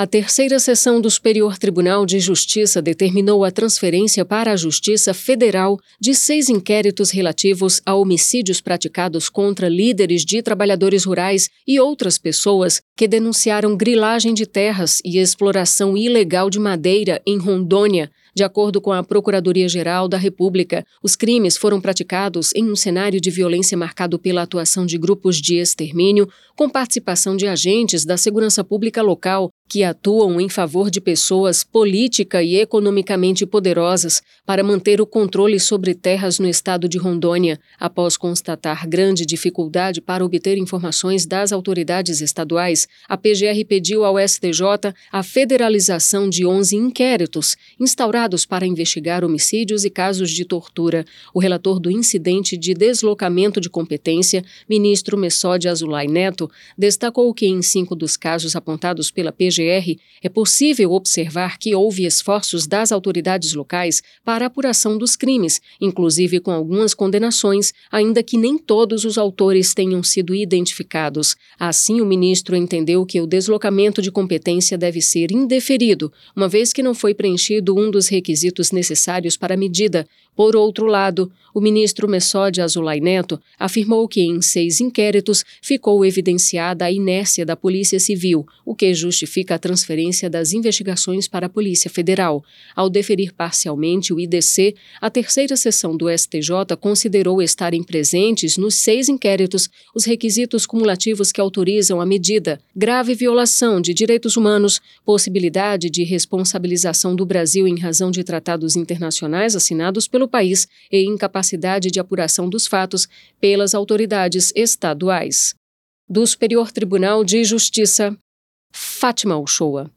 A terceira sessão do Superior Tribunal de Justiça determinou a transferência para a Justiça Federal de seis inquéritos relativos a homicídios praticados contra líderes de trabalhadores rurais e outras pessoas que denunciaram grilagem de terras e exploração ilegal de madeira em Rondônia, de acordo com a Procuradoria-Geral da República, os crimes foram praticados em um cenário de violência marcado pela atuação de grupos de extermínio, com participação de agentes da segurança pública local que atuam em favor de pessoas política e economicamente poderosas para manter o controle sobre terras no estado de Rondônia, após constatar grande dificuldade para obter informações das autoridades estaduais, a PGR pediu ao STJ a federalização de 11 inquéritos instaurados para investigar homicídios e casos de tortura. O relator do incidente de deslocamento de competência, ministro Messode Azulay Neto, destacou que em cinco dos casos apontados pela PGR é possível observar que houve esforços das autoridades locais para apuração dos crimes, inclusive com algumas condenações, ainda que nem todos os autores tenham sido identificados. Assim, o ministro entendeu que o deslocamento de competência deve ser indeferido, uma vez que não foi preenchido um dos requisitos necessários para a medida. Por outro lado, o ministro Messode Azulay Neto afirmou que em seis inquéritos ficou evidenciada a inércia da Polícia Civil, o que justifica a transferência das investigações para a Polícia Federal. Ao deferir parcialmente o IDC, a terceira sessão do STJ considerou estarem presentes nos seis inquéritos os requisitos cumulativos que autorizam a medida: grave violação de direitos humanos, possibilidade de responsabilização do Brasil em razão de tratados internacionais assinados pelo país e incapacidade de apuração dos fatos pelas autoridades estaduais. Do Superior Tribunal de Justiça, Fátima Uchoa.